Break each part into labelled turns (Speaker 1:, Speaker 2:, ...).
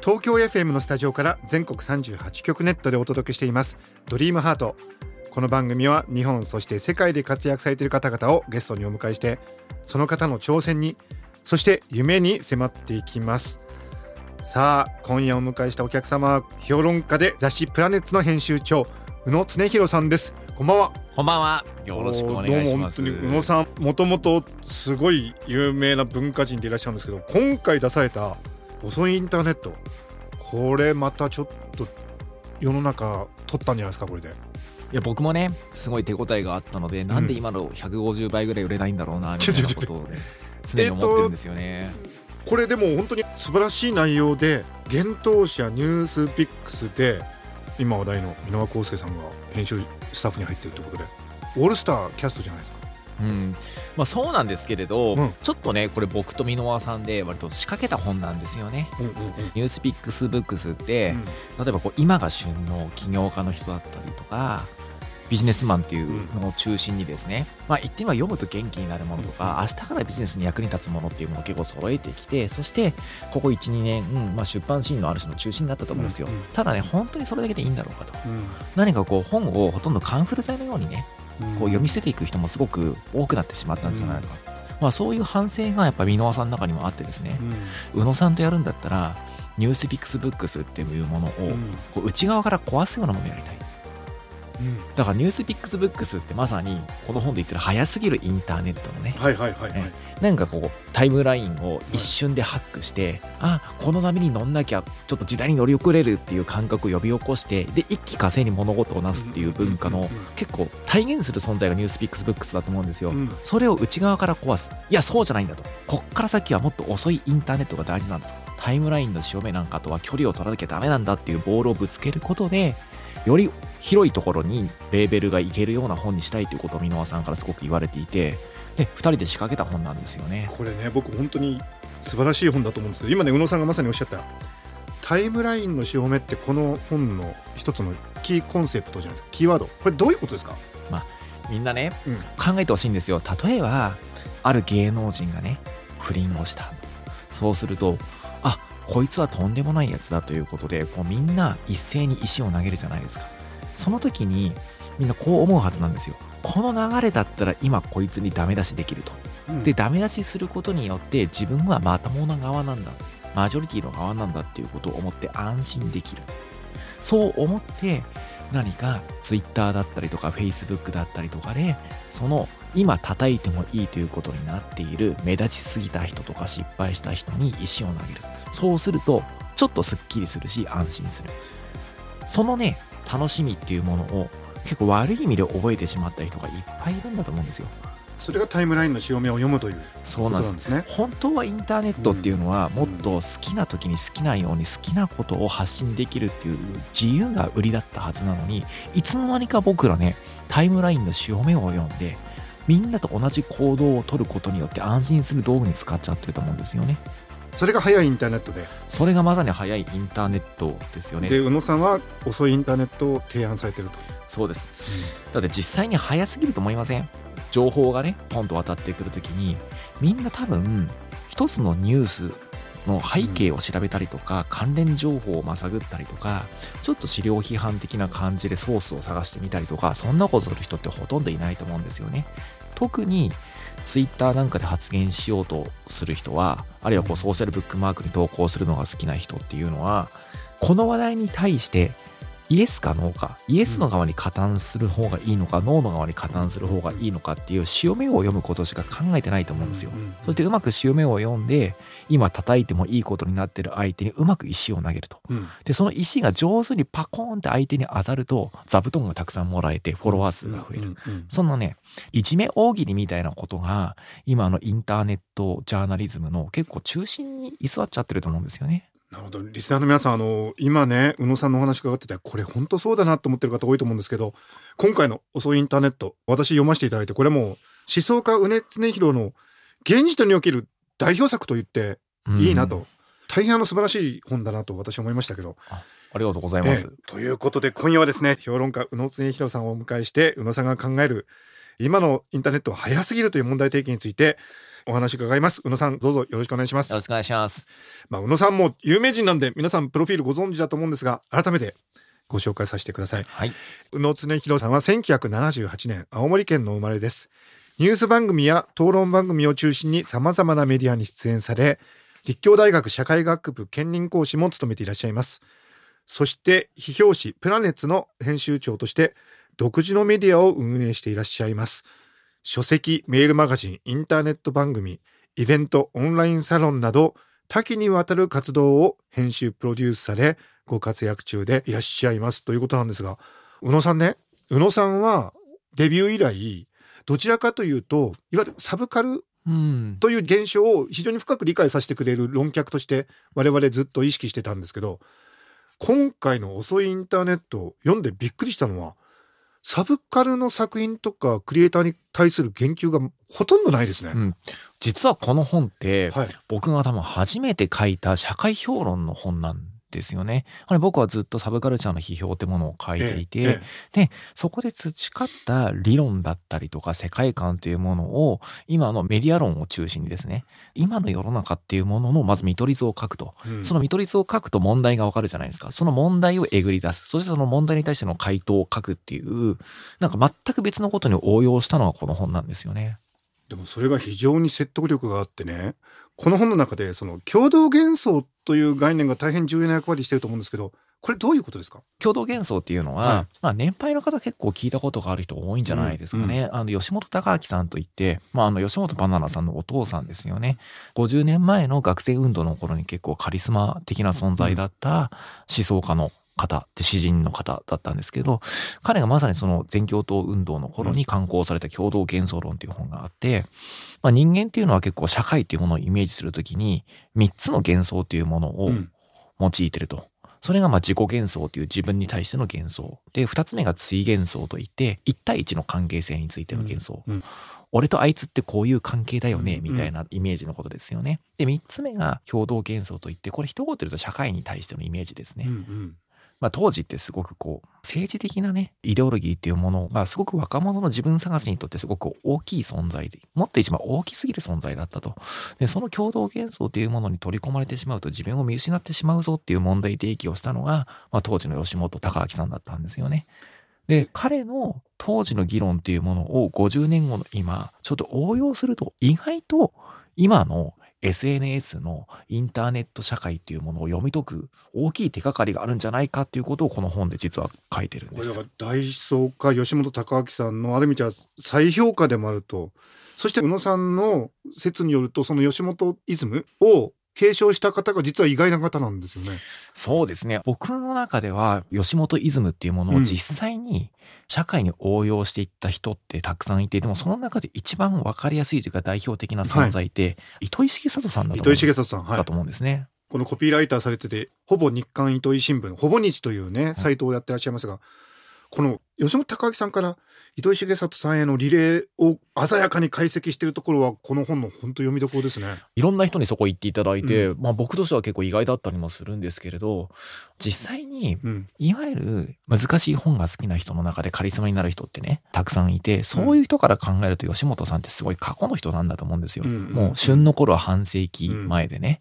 Speaker 1: 東京 FM のスタジオから全国38局ネットでお届けしています。ドリームハート。この番組は日本そして世界で活躍されている方々をゲストにお迎えしてその方の挑戦にそして夢に迫っていきます。さあ今夜お迎えしたお客様は評論家で雑誌プラネッツの編集長宇野恒弘さんです。こんばんは。
Speaker 2: こんばんは。よろしくお願いします。
Speaker 1: 宇野さん。もともとすごい有名な文化人でいらっしゃるんですけど今回出された遅いインターネット。これまたちょっと世の中取ったんじゃないですかこれで。い
Speaker 2: や僕もねすごい手応えがあったので、うん、なんで今の150倍ぐらい売れないんだろうなみたいなことを、ね、常に思ってるんですよね、え
Speaker 1: これでも本当に素晴らしい内容で幻冬舎ニュースピックスで今話題の箕輪康介さんが編集スタッフに入ってるということでオールスターキャストじゃないですか。
Speaker 2: うん。まあ、そうなんですけれど、うん、ちょっとねこれ僕と箕輪さんで割と仕掛けた本なんですよね。うんうんうん、ニュースピックスブックスって、うん、例えばこう今が旬の起業家の人だったりとかビジネスマンっていうのを中心にですね、まあ言ってみれば読むと元気になるものとか、明日からビジネスに役に立つものっていうものを結構揃えてきて、そしてここ1、2年、うんまあ、出版シーンのある種の中心になったと思うんですよ。ただね、本当にそれだけでいいんだろうかと。何かこう本をほとんどカンフル剤のようにね、こう読み捨てていく人もすごく多くなってしまったんじゃないか。まあそういう反省がやっぱ箕輪さんの中にもあってですね、宇野さんとやるんだったら、ニュースピックスブックスっていうものをこう内側から壊すようなものをやりたい。だからニュースピックスブックスってまさにこの本で言ってる早すぎるインターネットのね、
Speaker 1: はいはいはい、はい、
Speaker 2: なんかこうタイムラインを一瞬でハックして、はい、あこの波に乗んなきゃちょっと時代に乗り遅れるっていう感覚を呼び起こしてで一気火星に物事をなすっていう文化の結構体現する存在がニュースピックスブックスだと思うんですよ、うん、それを内側から壊す。いやそうじゃないんだと。こっから先はもっと遅いインターネットが大事なんです。タイムラインの潮目なんかとは距離を取らなきゃダメなんだっていうボールをぶつけることでより広いところにレーベルがいけるような本にしたいということを箕輪さんからすごく言われていてで2人で仕掛けた本なんですよね。
Speaker 1: これね僕本当に素晴らしい本だと思うんですけど今ね宇野さんがまさにおっしゃったタイムラインの潮目ってこの本の一つのキーコンセプトじゃないですかキーワード。これどういうことですか？
Speaker 2: まあみんなね、うん、考えてほしいんですよ。例えばある芸能人がね不倫をした。そうするとあこいつはとんでもないやつだということでこうみんな一斉に石を投げるじゃないですか。その時にみんなこう思うはずなんですよ。この流れだったら今こいつにダメ出しできると、うん、でダメ出しすることによって自分はまともな側なんだ。マジョリティの側なんだっていうことを思って安心できる。そう思って何か Twitter だったりとか Facebook だったりとかでその今叩いてもいいということになっている。目立ちすぎた人とか失敗した人に石を投げる。そうするとちょっとすっきりするし安心する。そのね楽しみっていうものを結構悪い意味で覚えてしまった人がいっぱいいるんだと思うんですよ。
Speaker 1: それがタイムラインの潮目を読むという
Speaker 2: そうなんです。ね本当はインターネットっていうのはもっと好きな時に好きなように好きなことを発信できるっていう自由が売りだったはずなのにいつの間にか僕らねタイムラインの潮目を読んでみんなと同じ行動を取ることによって安心する道具に使っちゃってると思うんですよね。
Speaker 1: それが早いインターネットで。
Speaker 2: それがまさに早いインターネットですよね。
Speaker 1: で宇野さんは遅いインターネットを提案されてると。
Speaker 2: そうです、うん、だって実際に早すぎると思いません？情報がねポンと渡ってくるときにみんな多分一つのニュースの背景を調べたりとか、関連情報をまさぐったりとかちょっと資料批判的な感じでソースを探してみたりとかそんなことする人ってほとんどいないと思うんですよね。特に Twitter なんかで発言しようとする人は、あるいはこうソーシャルブックマークに投稿するのが好きな人っていうのは、この話題に対してイエスかノーか、イエスの側に加担する方がいいのか、ノーの側に加担する方がいいのかっていう潮目を読むことしか考えてないと思うんですよ。そしてうまく潮目を読んで、今叩いてもいいことになってる相手にうまく石を投げると。で、その石が上手にパコーンって相手に当たると、座布団がたくさんもらえてフォロワー数が増える。そのね、いじめ大喜利みたいなことが、今のインターネットジャーナリズムの結構中心に居座っちゃってると思うんですよね。
Speaker 1: なるほどリスナーの皆さんあの今ね宇野さんのお話伺っててこれ本当そうだなと思ってる方多いと思うんですけど今回の「遅いインターネット」私読ませていただいてこれもう思想家宇根恒弘の現時点における代表作と言っていいなと、
Speaker 2: うん
Speaker 1: 大変あの素晴らしい本だなと私は思いましたけど。
Speaker 2: ありがとうございます。
Speaker 1: ええということで今夜はですね評論家宇野恒弘さんをお迎えして宇野さんが考える今のインターネットは早すぎるという問題提起についてお話伺います。宇野さんどうぞよろしくお願いします。
Speaker 2: よろしくお願いします。
Speaker 1: まあ宇野さんも有名人なんで皆さんプロフィールご存知だと思うんですが改めてご紹介させてください。
Speaker 2: はい。
Speaker 1: 宇野恒弘さんは1978年青森県の生まれです。ニュース番組や討論番組を中心に様々なメディアに出演され立教大学社会学部兼任講師も務めていらっしゃいます。そして批評誌プラネッツの編集長として独自のメディアを運営していらっしゃいます書籍メールマガジンインターネット番組イベントオンラインサロンなど多岐にわたる活動を編集プロデュースされご活躍中でいらっしゃいますということなんですが宇野さんね宇野さんはデビュー以来どちらかというといわゆるサブカル
Speaker 2: うん。
Speaker 1: という現象を非常に深く理解させてくれる論客として我々ずっと意識してたんですけど今回の「遅いインターネット」を読んでびっくりしたのはサブカルの作品とかクリエイターに対する言及がほとんどないですね。
Speaker 2: うん実はこの本って、
Speaker 1: はい、
Speaker 2: 僕が多分初めて書いた社会評論の本なんですよね。あれ僕はずっとサブカルチャーの批評ってものを書いていて、
Speaker 1: ええ
Speaker 2: そこで培った理論だったりとか世界観というものを今のメディア論を中心にですね今の世の中っていうもののまず見取り図を書くと、
Speaker 1: うん。
Speaker 2: その見取り図を書くと問題がわかるじゃないですか。その問題をえぐり出す。そしてその問題に対しての回答を書くっていうなんか全く別のことに応用したのがこの本なんですよね。
Speaker 1: でもそれが非常に説得力があってねこの本の中でその共同幻想という概念が大変重要な役割してると思うんですけどこれどういうことですか？
Speaker 2: 共同幻想っていうのは、
Speaker 1: はい
Speaker 2: まあ年配の方結構聞いたことがある人多いんじゃないですかね。あの吉本隆明さんといって、まああの吉本バナナさんのお父さんですよね。50年前の学生運動の頃に結構カリスマ的な存在だった思想家の方で詩人の方だったんですけど彼がまさにその全共闘運動の頃に刊行された共同幻想論っていう本があって、まあ、人間っていうのは結構社会っていうものをイメージするときに3つの幻想っていうものを
Speaker 1: うん
Speaker 2: 用いてると。それがまあ自己幻想という自分に対しての幻想。で、二つ目が追幻想といって、一対一の関係性についての幻想。
Speaker 1: うんうん
Speaker 2: 俺とあいつってこういう関係だよね、
Speaker 1: うん
Speaker 2: みたいなイメージのことですよね。で、三つ目が共同幻想といって、これ一言で言うと社会に対してのイメージですね。
Speaker 1: うんうん
Speaker 2: まあ当時ってすごくこう、政治的なね、イデオロギーっていうものがすごく若者の自分探しにとってすごく大きい存在で、もっと一番大きすぎる存在だったと。で、その共同幻想というものに取り込まれてしまうと自分を見失ってしまうぞっていう問題提起をしたのが、まあ当時の吉本隆明さんだったんですよね。で、彼の当時の議論っていうものを50年後の今、ちょっと応用すると意外と今の SNS のインターネット社会っていうものを読み解く大きい手がかりがあるんじゃないかっていうことをこの本で実は書いてるんです。
Speaker 1: 大思想家吉本隆明さんのある意味じゃ再評価でもあるとそして宇野さんの説によるとその吉本イズムを継承した方が実は意外な方なんですよね。
Speaker 2: そうですね。僕の中では吉本イズムっていうものを実際に社会に応用していった人ってたくさんいて、でもその中で一番わかりやすいというか代表的な存在って、糸井重里さんだと思う
Speaker 1: 糸井重里さん、はい
Speaker 2: だと思うんですね。
Speaker 1: このコピーライターされててほぼ日刊糸井新聞ほぼ日というねサイトをやってらっしゃいますが、この吉本隆明さんから糸井重里さんへのリレーを鮮やかに解析しているところはこの本の本当読みどころですね。
Speaker 2: いろんな人にそこ行っていただいて、
Speaker 1: う
Speaker 2: まあ僕としては結構意外だったりもするんですけれど、実際に
Speaker 1: うん、
Speaker 2: いわゆる難しい本が好きな人の中でカリスマになる人ってね、たくさんいて、そういう人から考えると吉本さんってすごい過去の人なんだと思うんですよ。
Speaker 1: うん
Speaker 2: もう旬の頃は半世紀前でね。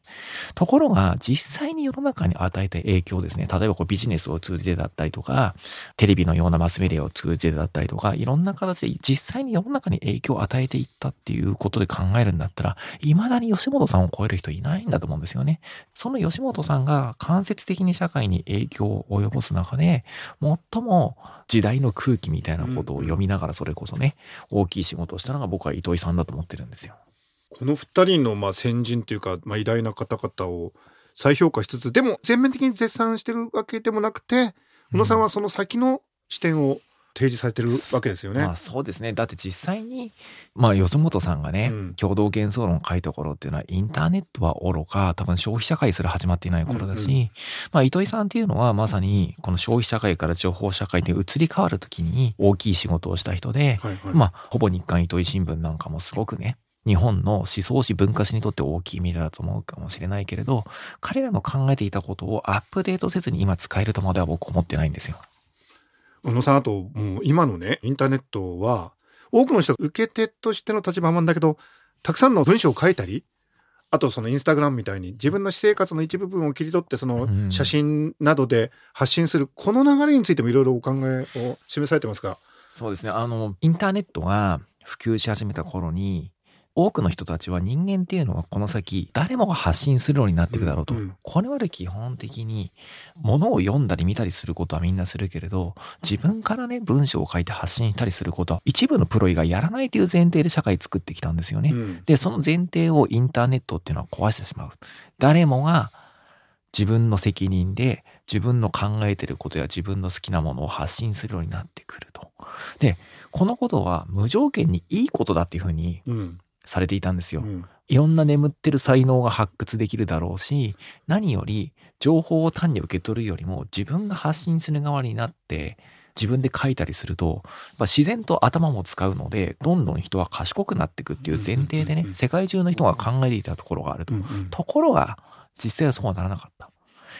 Speaker 2: ところが実際に世の中に与えた影響ですね。例えばこうビジネスを通じてだったりとか、テレビのようなマスメディアを通じてだったりとか、いろんな形で実際に世の中に影響を与えていったっていうことで考えるんだったら、未だに吉本さんを超える人いないんだと思うんですよね。その吉本さんが間接的に社会に影響を及ぼす中で、最も時代の空気みたいなことを読みながらそれこそね、大きい仕事をしたのが僕は糸井さんだと思ってるんですよ。
Speaker 1: この二人のまあ先人というか、まあ、偉大な方々を再評価しつつでも全面的に絶賛してるわけでもなくて宇野さんはその先の視点を提示されてるわけですよね。
Speaker 2: まあそうですねだって実際にまあよそ本さんがね、
Speaker 1: うん
Speaker 2: 共同幻想論を書いた頃っていうのはインターネットは愚か多分消費社会すら始まっていない頃だし、
Speaker 1: うんう
Speaker 2: まあ糸井さんっていうのはまさにこの消費社会から情報社会に移り変わる時に大きい仕事をした人で、
Speaker 1: はいはい
Speaker 2: まあほぼ日刊糸井新聞なんかもすごくね日本の思想史文化史にとって大きい未来だと思うかもしれないけれど彼らの考えていたことをアップデートせずに今使えるとまでは僕思ってないんですよ。
Speaker 1: 宇野さんあともう今のねインターネットは多くの人が受け手としての立場もあるんだけどたくさんの文章を書いたりあとそのインスタグラムみたいに自分の私生活の一部分を切り取ってその
Speaker 2: うん
Speaker 1: 写真などで発信するこの流れについてもいろいろお考えを示されてますが。
Speaker 2: そうですね。あの、インターネットが普及し始めた頃に、多くの人たちは人間っていうのはこの先誰もが発信するようになっていくだろうと。
Speaker 1: うんうん
Speaker 2: これまで基本的に物を読んだり見たりすることはみんなするけれど、自分からね、文章を書いて発信したりすることは一部のプロ以外やらないという前提で社会作ってきたんですよね。
Speaker 1: うん
Speaker 2: で、その前提をインターネットっていうのは壊してしまう。誰もが自分の責任で自分の考えてることや自分の好きなものを発信するようになってくると。で、このことは無条件にいいことだっていうふうに
Speaker 1: うん
Speaker 2: されていたんですよ。
Speaker 1: うん
Speaker 2: いろんな眠ってる才能が発掘できるだろうし、何より情報を単に受け取るよりも自分が発信する側になって自分で書いたりすると、やっぱ自然と頭も使うので、どんどん人は賢くなっていくっていう前提でね世界中の人が考えていたところがあるとところが、実際はそうはならなかった。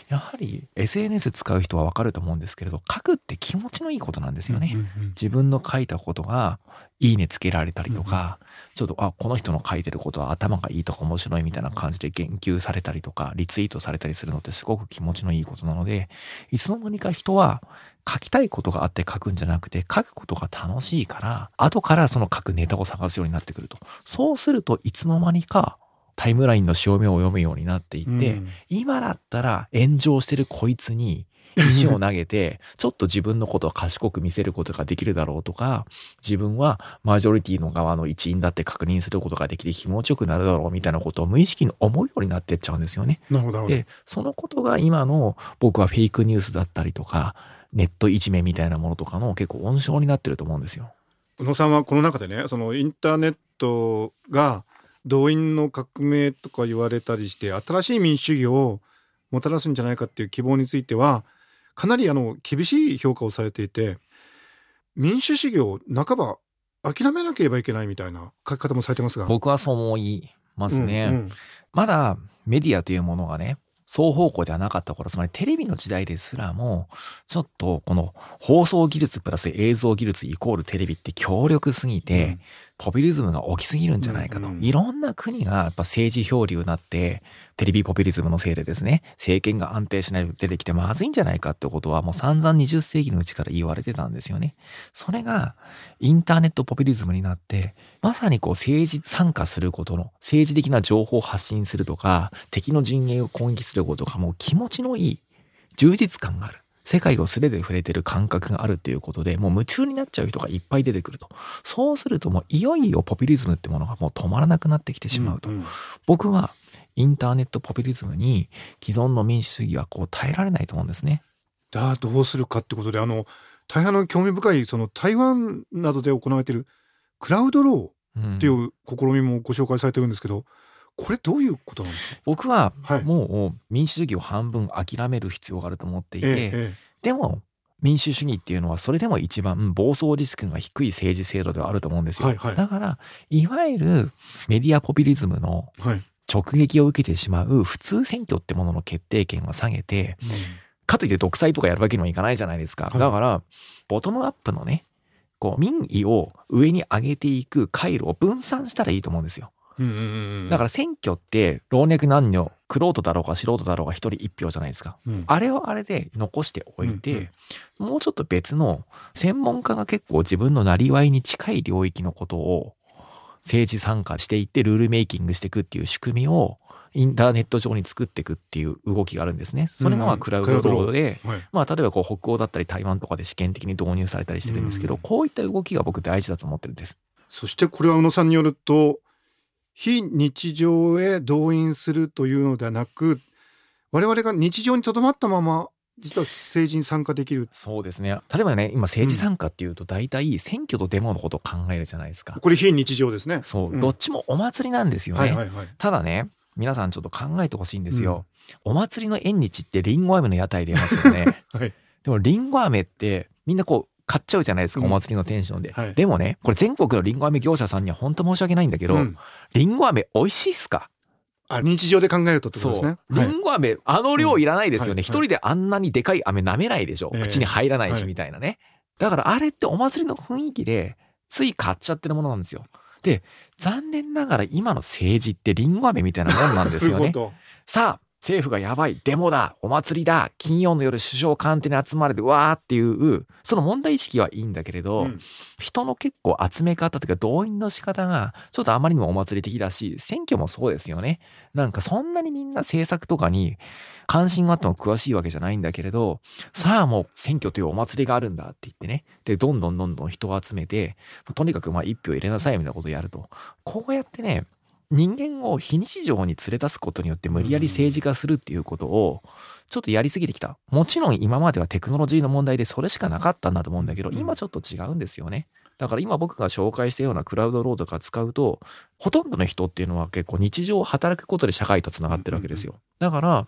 Speaker 2: やはり SNS 使う人はわかると思うんですけれど、書くって気持ちのいいことなんですよね。
Speaker 1: うんうんうん。
Speaker 2: 自分の書いたことがいいねつけられたりとか、ちょっとあこの人の書いてることは頭がいいとか面白いみたいな感じで言及されたりとかリツイートされたりするのってすごく気持ちのいいことなのでいつの間にか人は書きたいことがあって書くんじゃなくて書くことが楽しいから後からその書くネタを探すようになってくると。そうするといつの間にかタイムラインの潮目を読むようになっていって、
Speaker 1: うん
Speaker 2: 今だったら炎上してるこいつに石を投げて、ちょっと自分のことを賢く見せることができるだろうとか、自分はマジョリティの側の一員だって確認することができて気持ちよくなるだろうみたいなことを無意識に思うようになってっちゃうんですよね。で、そのことが今の僕はフェイクニュースだったりとか、ネットいじめみたいなものとかの結構温床になってると思うんですよ。
Speaker 1: 宇野さんはこの中でねそのインターネットが動員の革命とか言われたりして新しい民主主義をもたらすんじゃないかっていう希望についてはかなりあの厳しい評価をされていて民主主義を半ば諦めなければいけないみたいな書き方もされてますが。
Speaker 2: 僕はそう思いますね。
Speaker 1: うんうん
Speaker 2: まだメディアというものがね、双方向ではなかった頃、つまりテレビの時代ですらも、ちょっとこの放送技術プラス映像技術イコールテレビって強力すぎて、ポピュリズムが起きすぎるんじゃないかと。
Speaker 1: うんうん
Speaker 2: いろんな国がやっぱ政治漂流になって、テレビポピュリズムのせいでですね、政権が安定しないと出てきてまずいんじゃないかってことはもう散々20世紀のうちから言われてたんですよね。それがインターネットポピュリズムになって、まさにこう政治参加することの、政治的な情報を発信するとか、敵の陣営を攻撃することがもう気持ちのいい、充実感がある。世界を素手で触れてる感覚があるっていうことで、もう夢中になっちゃう人がいっぱい出てくると。そうするともういよいよポピュリズムってものがもう止まらなくなってきてしまうと。
Speaker 1: んん
Speaker 2: 僕はインターネットポピュリズムに既存の民主主義はこう耐えられないと思うんですね。
Speaker 1: じゃあどうするかってことであの大変の興味深いその台湾などで行われているクラウドロ
Speaker 2: うん
Speaker 1: ーっていう試みもご紹介されてるんですけど、これどういうことなんですか、
Speaker 2: 僕は
Speaker 1: はい。
Speaker 2: もう民主主義を半分諦める必要があると思っていて、
Speaker 1: えええ
Speaker 2: でも民主主義っていうのはそれでも一番暴走リスクが低い政治制度ではあると思うんですよ。
Speaker 1: はいはい。
Speaker 2: だからいわゆるメディアポピュリズムの直撃を受けてしまう普通選挙ってものの決定権を下げてかといって独裁とかやるわけにもいかないじゃないですか。
Speaker 1: はい。
Speaker 2: だからボトムアップのねこう民意を上に上げていく回路を分散したらいいと思うんですよ。だから選挙って老若男女、クロートだろうが素人だろうが一人一票じゃないですか。
Speaker 1: うん
Speaker 2: あれをあれで残しておいて、もうちょっと別の専門家が結構自分のなりわいに近い領域のことを政治参加していってルールメイキングしていくっていう仕組みをインターネット上に作っていくっていう動きがあるんですね。それがまあクラウドロードで、
Speaker 1: はい
Speaker 2: まあ例えばこう北欧だったり台湾とかで試験的に導入されたりしてるんですけど、
Speaker 1: うん
Speaker 2: こういった動きが僕大事だと思ってるんです。
Speaker 1: そしてこれは宇野さんによると非日常へ動員するというのではなく我々が日常にとどまったまま実は政治に参加できる。
Speaker 2: そうですね。例えばね今政治参加っていうと大体選挙とデモのことを考えるじゃないですか、
Speaker 1: これ非日常ですね。
Speaker 2: そう、
Speaker 1: うん。
Speaker 2: どっちもお祭りなんですよね、
Speaker 1: はいはいはい。
Speaker 2: ただね皆さんちょっと考えてほしいんですよ、お祭りの縁日ってリンゴ飴の屋台出ますよね。
Speaker 1: はい。
Speaker 2: でもリンゴ飴ってみんなこう買っちゃうじゃないですか、
Speaker 1: うん。
Speaker 2: お祭りのテンションで、
Speaker 1: はい。
Speaker 2: でもねこれ全国のリンゴ飴業者さんには本当申し訳ないんだけど、
Speaker 1: うん。
Speaker 2: リンゴ飴美味しいっすか？
Speaker 1: あ日常で考えるとってことですね。
Speaker 2: リンゴ飴あの量いらないですよね、
Speaker 1: うん。はい。
Speaker 2: 一人であんなにでかい飴舐めないでしょ、
Speaker 1: ええ
Speaker 2: 口に入らないし
Speaker 1: はい。
Speaker 2: みたいなね、だからあれってお祭りの雰囲気でつい買っちゃってるものなんですよ。で残念ながら今の政治ってリンゴ飴みたいなもんなんですよね。さあ政府がやばいデモだお祭りだ金曜の夜首相官邸に集まれてわーっていうその問題意識はいいんだけれど、
Speaker 1: うん。
Speaker 2: 人の結構集め方というか動員の仕方がちょっとあまりにもお祭り的だし選挙もそうですよね。なんかそんなにみんな政策とかに関心があっても詳しいわけじゃないんだけれどさあもう選挙というお祭りがあるんだって言ってね。でどんどんどんどん人を集めてとにかくまあ一票入れなさいみたいなことをやると。こうやってね人間を非日常に連れ出すことによって無理やり政治化するっていうことをちょっとやりすぎてきた。もちろん今まではテクノロジーの問題でそれしかなかったんだと思うんだけど、
Speaker 1: うん
Speaker 2: 今ちょっと違うんですよね。だから今僕が紹介したようなクラウドロードとか使うと、ほとんどの人っていうのは結構日常働くことで社会とつながってるわけですよ。だから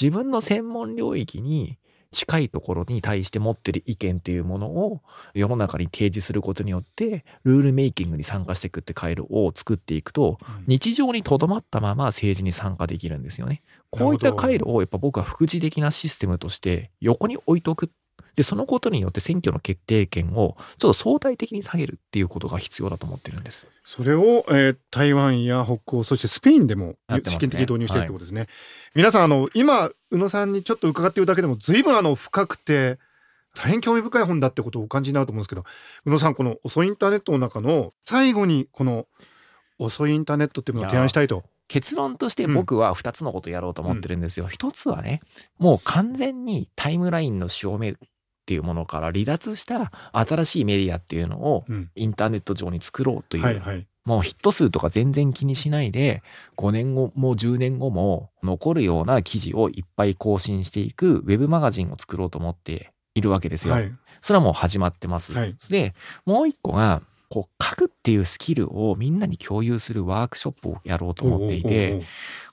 Speaker 2: 自分の専門領域に近いところに対して持ってる意見っていうものを世の中に提示することによってルールメイキングに参加していくって回路を作っていくと日常にとどまったまま政治に参加できるんですよね。こういった回路をやっぱ僕は副次的なシステムとして横に置いとく。で、そのことによって選挙の決定権をちょっと相対的に下げるっていうことが必要だと思ってるんです。
Speaker 1: それを、えー台湾や北欧そしてスペインでも
Speaker 2: ね
Speaker 1: 試験的に導入しているということですね。皆さんあの今宇野さんにちょっと伺っているだけでも随分あの深くて大変興味深い本だってことをお感じになると思うんですけど宇野さんこの遅いインターネットの中の最後にこの遅いインターネットっていうものを提案したいと。
Speaker 2: 結論として僕は2つのことをやろうと思ってるんですよ。一つはね、もう完全にタイムラインの証明っていうものから離脱した新しいメディアっていうのを
Speaker 1: うん
Speaker 2: インターネット上に作ろうという、
Speaker 1: はいはい。
Speaker 2: もうヒット数とか全然気にしないで5年後もう10年後も残るような記事をいっぱい更新していくウェブマガジンを作ろうと思っているわけですよ。
Speaker 1: はい。
Speaker 2: それはもう始まってます。
Speaker 1: はい
Speaker 2: でもう一個がこう書くっていうスキルをみんなに共有するワークショップをやろうと思っていて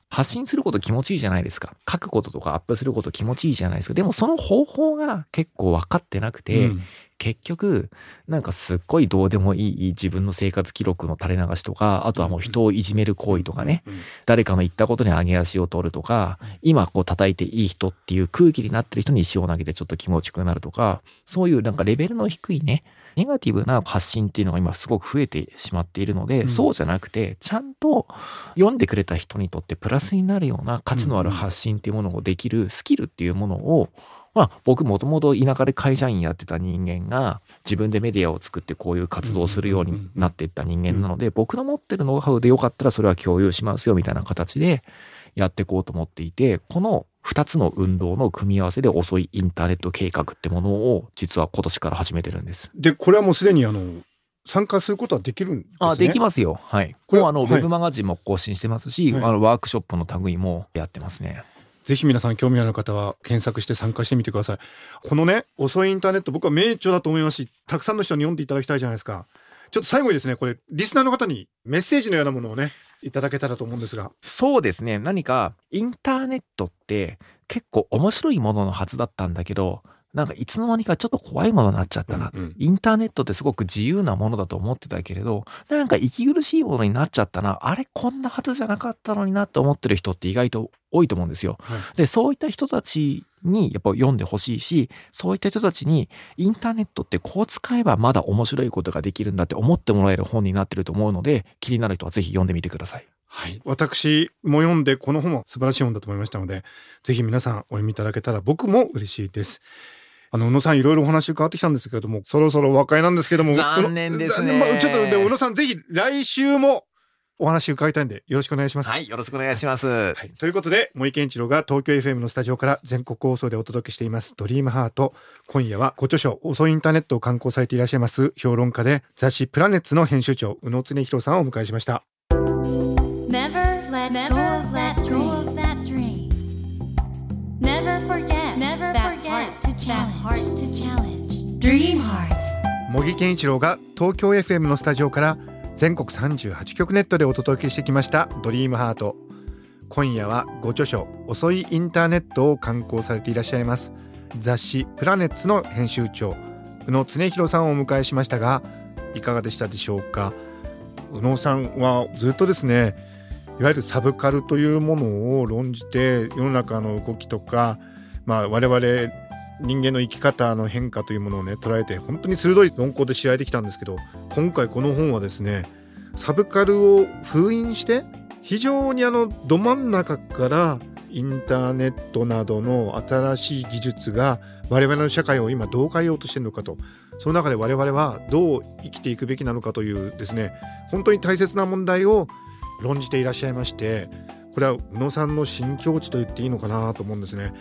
Speaker 2: 発信すること気持ちいいじゃないですか。書くこととかアップすること気持ちいいじゃないですか。でもその方法が結構分かってなくて、
Speaker 1: うん。
Speaker 2: 結局なんかすっごいどうでもいい自分の生活記録の垂れ流しとかあとはもう人をいじめる行為とかね、
Speaker 1: うん
Speaker 2: 誰かの言ったことに上げ足を取るとか今こう叩いていい人っていう空気になってる人に石を投げてちょっと気持ちよくなるとかそういうなんかレベルの低いねネガティブな発信っていうのが今すごく増えてしまっているので、
Speaker 1: うん。
Speaker 2: そうじゃなくてちゃんと読んでくれた人にとってプラスになるような価値のある発信っていうものをできるスキルっていうものをまあ僕もともと田舎で会社員やってた人間が自分でメディアを作ってこういう活動をするようになっていった人間なので僕の持ってるノウハウでよかったらそれは共有しますよみたいな形でやっていこうと思っていてこの2つの運動の組み合わせで遅いインターネット計画ってものを実は今年から始めてるんです。
Speaker 1: でこれはもうすでにあの参加することはできるんですね。
Speaker 2: あできますよ。はい。
Speaker 1: これ
Speaker 2: もうあの、
Speaker 1: はい
Speaker 2: ウェブマガジンも更新してますし、
Speaker 1: はい
Speaker 2: あのワークショップの類もやってますね。
Speaker 1: ぜひ皆さん興味ある方は検索して参加してみてください。このね、遅いインターネット僕は名著だと思いますし、たくさんの人に読んでいただきたいじゃないですか。ちょっと最後にですね、これ、リスナーの方にメッセージのようなものをね、いただけたらと思うんですが。
Speaker 2: そうですね。何かインターネットって結構面白いもののはずだったんだけど、なんかいつの間にかちょっと怖いものになっちゃったな。
Speaker 1: うんうん
Speaker 2: インターネットってすごく自由なものだと思ってたけれど、なんか息苦しいものになっちゃったな。あれこんなはずじゃなかったのになって思ってる人って意外と多いと思うんですよ。
Speaker 1: はい
Speaker 2: で、そういった人たちにやっぱ読んでほしいし、そういった人たちにインターネットってこう使えばまだ面白いことができるんだって思ってもらえる本になってると思うので、気になる人はぜひ読んでみてください。
Speaker 1: はい、私も読んでこの本は素晴らしい本だと思いましたのでぜひ皆さんお読みいただけたら僕も嬉しいですあの宇野さんいろいろお話伺ってきたんですけれどもそろそろお別れなんですけども
Speaker 2: 残念ですね
Speaker 1: まあちょっとで宇野さんぜひ来週もお話伺いたいんでよろしくお願いします
Speaker 2: はい、よろしくお願いします。
Speaker 1: はい、ということで森健一郎が東京 FM のスタジオから全国放送でお届けしています「ドリームハート今夜はご著書「遅いインターネット」を刊行されていらっしゃいます評論家で雑誌「プラネッツ」の編集長宇野恒弘さんをお迎えしました
Speaker 3: Never let go of that dream. That heart to challenge. Dream Heart.
Speaker 1: 茂木健一郎が東京 FM のスタジオから全国38局ネットでお届けしてきました「ドリームハート今夜はご著書「遅いインターネット」を刊行されていらっしゃいます。雑誌「プラネッツ」の編集長宇野恒弘さんをお迎えしましたがいかがでしたでしょうか？宇野さんはずっとですねいわゆるサブカルというものを論じて世の中の動きとか、まあ、我々人間の生き方の変化というものをね捉えて本当に鋭い論考で知られてきたんですけど今回この本はですねサブカルを封印して非常にあのど真ん中からインターネットなどの新しい技術が我々の社会を今どう変えようとしてるのかとその中で我々はどう生きていくべきなのかというですね本当に大切な問題を論じていらっしゃいましてこれは宇野さんの新境地と言っていいのかなと思うんですね。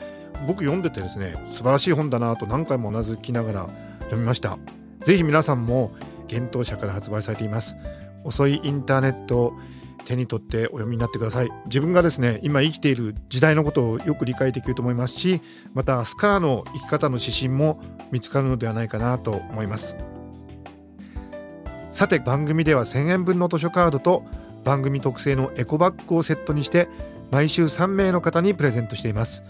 Speaker 1: 僕読んでてですね素晴らしい本だなと何回もうなずきながら読みました。ぜひ皆さんも幻冬社から発売されています。遅いインターネットを手に取ってお読みになってください。自分がですね今生きている時代のことをよく理解できると思いますしまた明日からの生き方の指針も見つかるのではないかなと思います。さて番組では1000円分の図書カードと番組特製のエコバッグをセットにして毎週3名の方にプレゼントしています。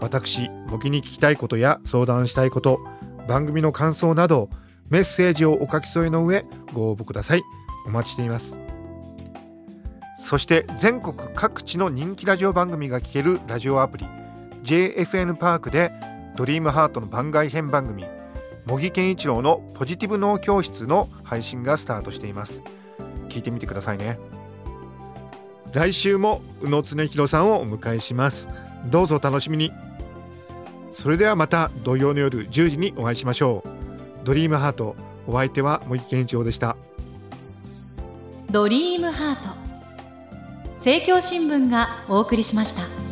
Speaker 1: 私簿記に聞きたいことや相談したいこと番組の感想などメッセージをお書き添えの上ご応募ください。お待ちしています。そして全国各地の人気ラジオ番組が聴けるラジオアプリ JFN パークでドリームハートの番外編番組茂木健一郎のポジティブ脳教室の配信がスタートしています。聞いてみてくださいね。来週も宇野恒弘さんをお迎えします。どうぞお楽しみに。それではまた土曜の夜10時にお会いしましょう。ドリームハートお相手は茂木健一郎でした。
Speaker 3: ドリームハート。政教新聞がお送りしました。